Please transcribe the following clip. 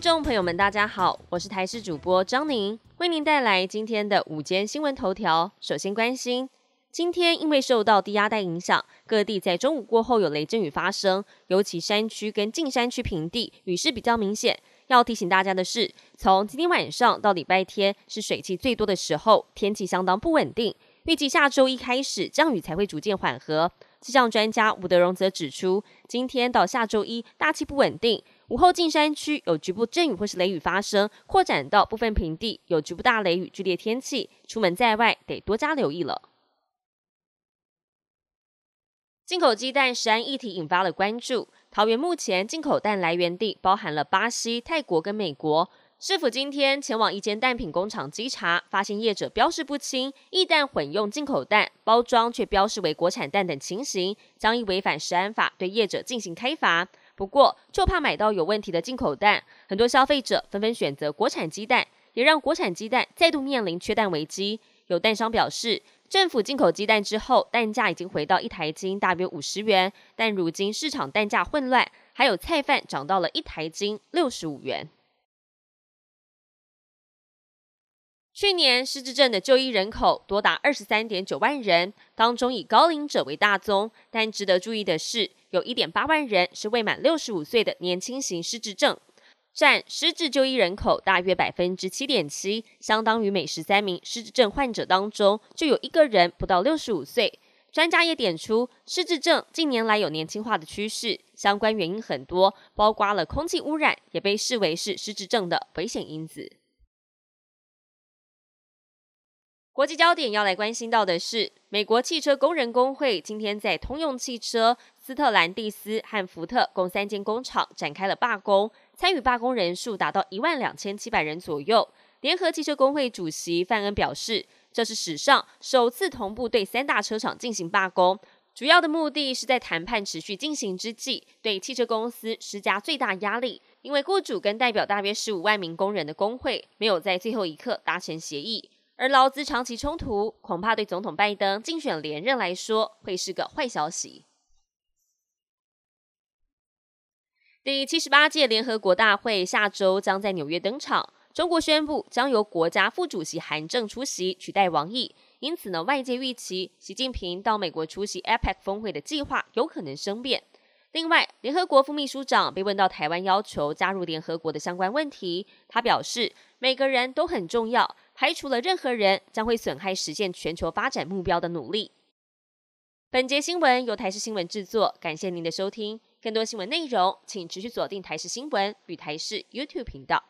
听众朋友们，大家好，我是台视主播张宁，为您带来今天的午间新闻头条。首先关心，今天因为受到低压带影响，各地在中午过后有雷阵雨发生，尤其山区跟近山区平地雨势比较明显。要提醒大家的是，从今天晚上到礼拜天是水汽最多的时候，天气相当不稳定。预计下周一开始降雨才会逐渐缓和。气象专家吴德荣则指出，今天到下周一大气不稳定，午后近山区有局部阵雨或是雷雨发生，扩展到部分平地有局部大雷雨、剧烈天气，出门在外得多加留意了。进口鸡蛋食安议题引发了关注。桃园目前进口蛋来源地包含了巴西、泰国跟美国。市府今天前往一间蛋品工厂稽查，发现业者标示不清，异蛋混用进口蛋包装，却标示为国产蛋等情形，将依违反食安法对业者进行开罚。不过，就怕买到有问题的进口蛋，很多消费者纷纷选择国产鸡蛋，也让国产鸡蛋再度面临缺蛋危机。有蛋商表示。政府进口鸡蛋之后，蛋价已经回到一台斤大约五十元，但如今市场蛋价混乱，还有菜贩涨到了一台斤六十五元。去年失智症的就医人口多达二十三点九万人，当中以高龄者为大宗，但值得注意的是，有一点八万人是未满六十五岁的年轻型失智症。占失智就医人口大约百分之七点七，相当于每十三名失智症患者当中就有一个人不到六十五岁。专家也点出，失智症近年来有年轻化的趋势，相关原因很多，包括了空气污染，也被视为是失智症的危险因子。国际焦点要来关心到的是，美国汽车工人工会今天在通用汽车、斯特兰蒂斯和福特共三间工厂展开了罢工。参与罢工人数达到一万两千七百人左右。联合汽车工会主席范恩表示，这是史上首次同步对三大车厂进行罢工，主要的目的是在谈判持续进行之际，对汽车公司施加最大压力。因为雇主跟代表大约十五万名工人的工会没有在最后一刻达成协议，而劳资长期冲突，恐怕对总统拜登竞选连任来说会是个坏消息。第七十八届联合国大会下周将在纽约登场。中国宣布将由国家副主席韩正出席，取代王毅。因此呢，外界预期习近平到美国出席 APEC 峰会的计划有可能生变。另外，联合国副秘书长被问到台湾要求加入联合国的相关问题，他表示每个人都很重要，排除了任何人将会损害实现全球发展目标的努力。本节新闻由台视新闻制作，感谢您的收听。更多新闻内容，请持续锁定台视新闻与台视 YouTube 频道。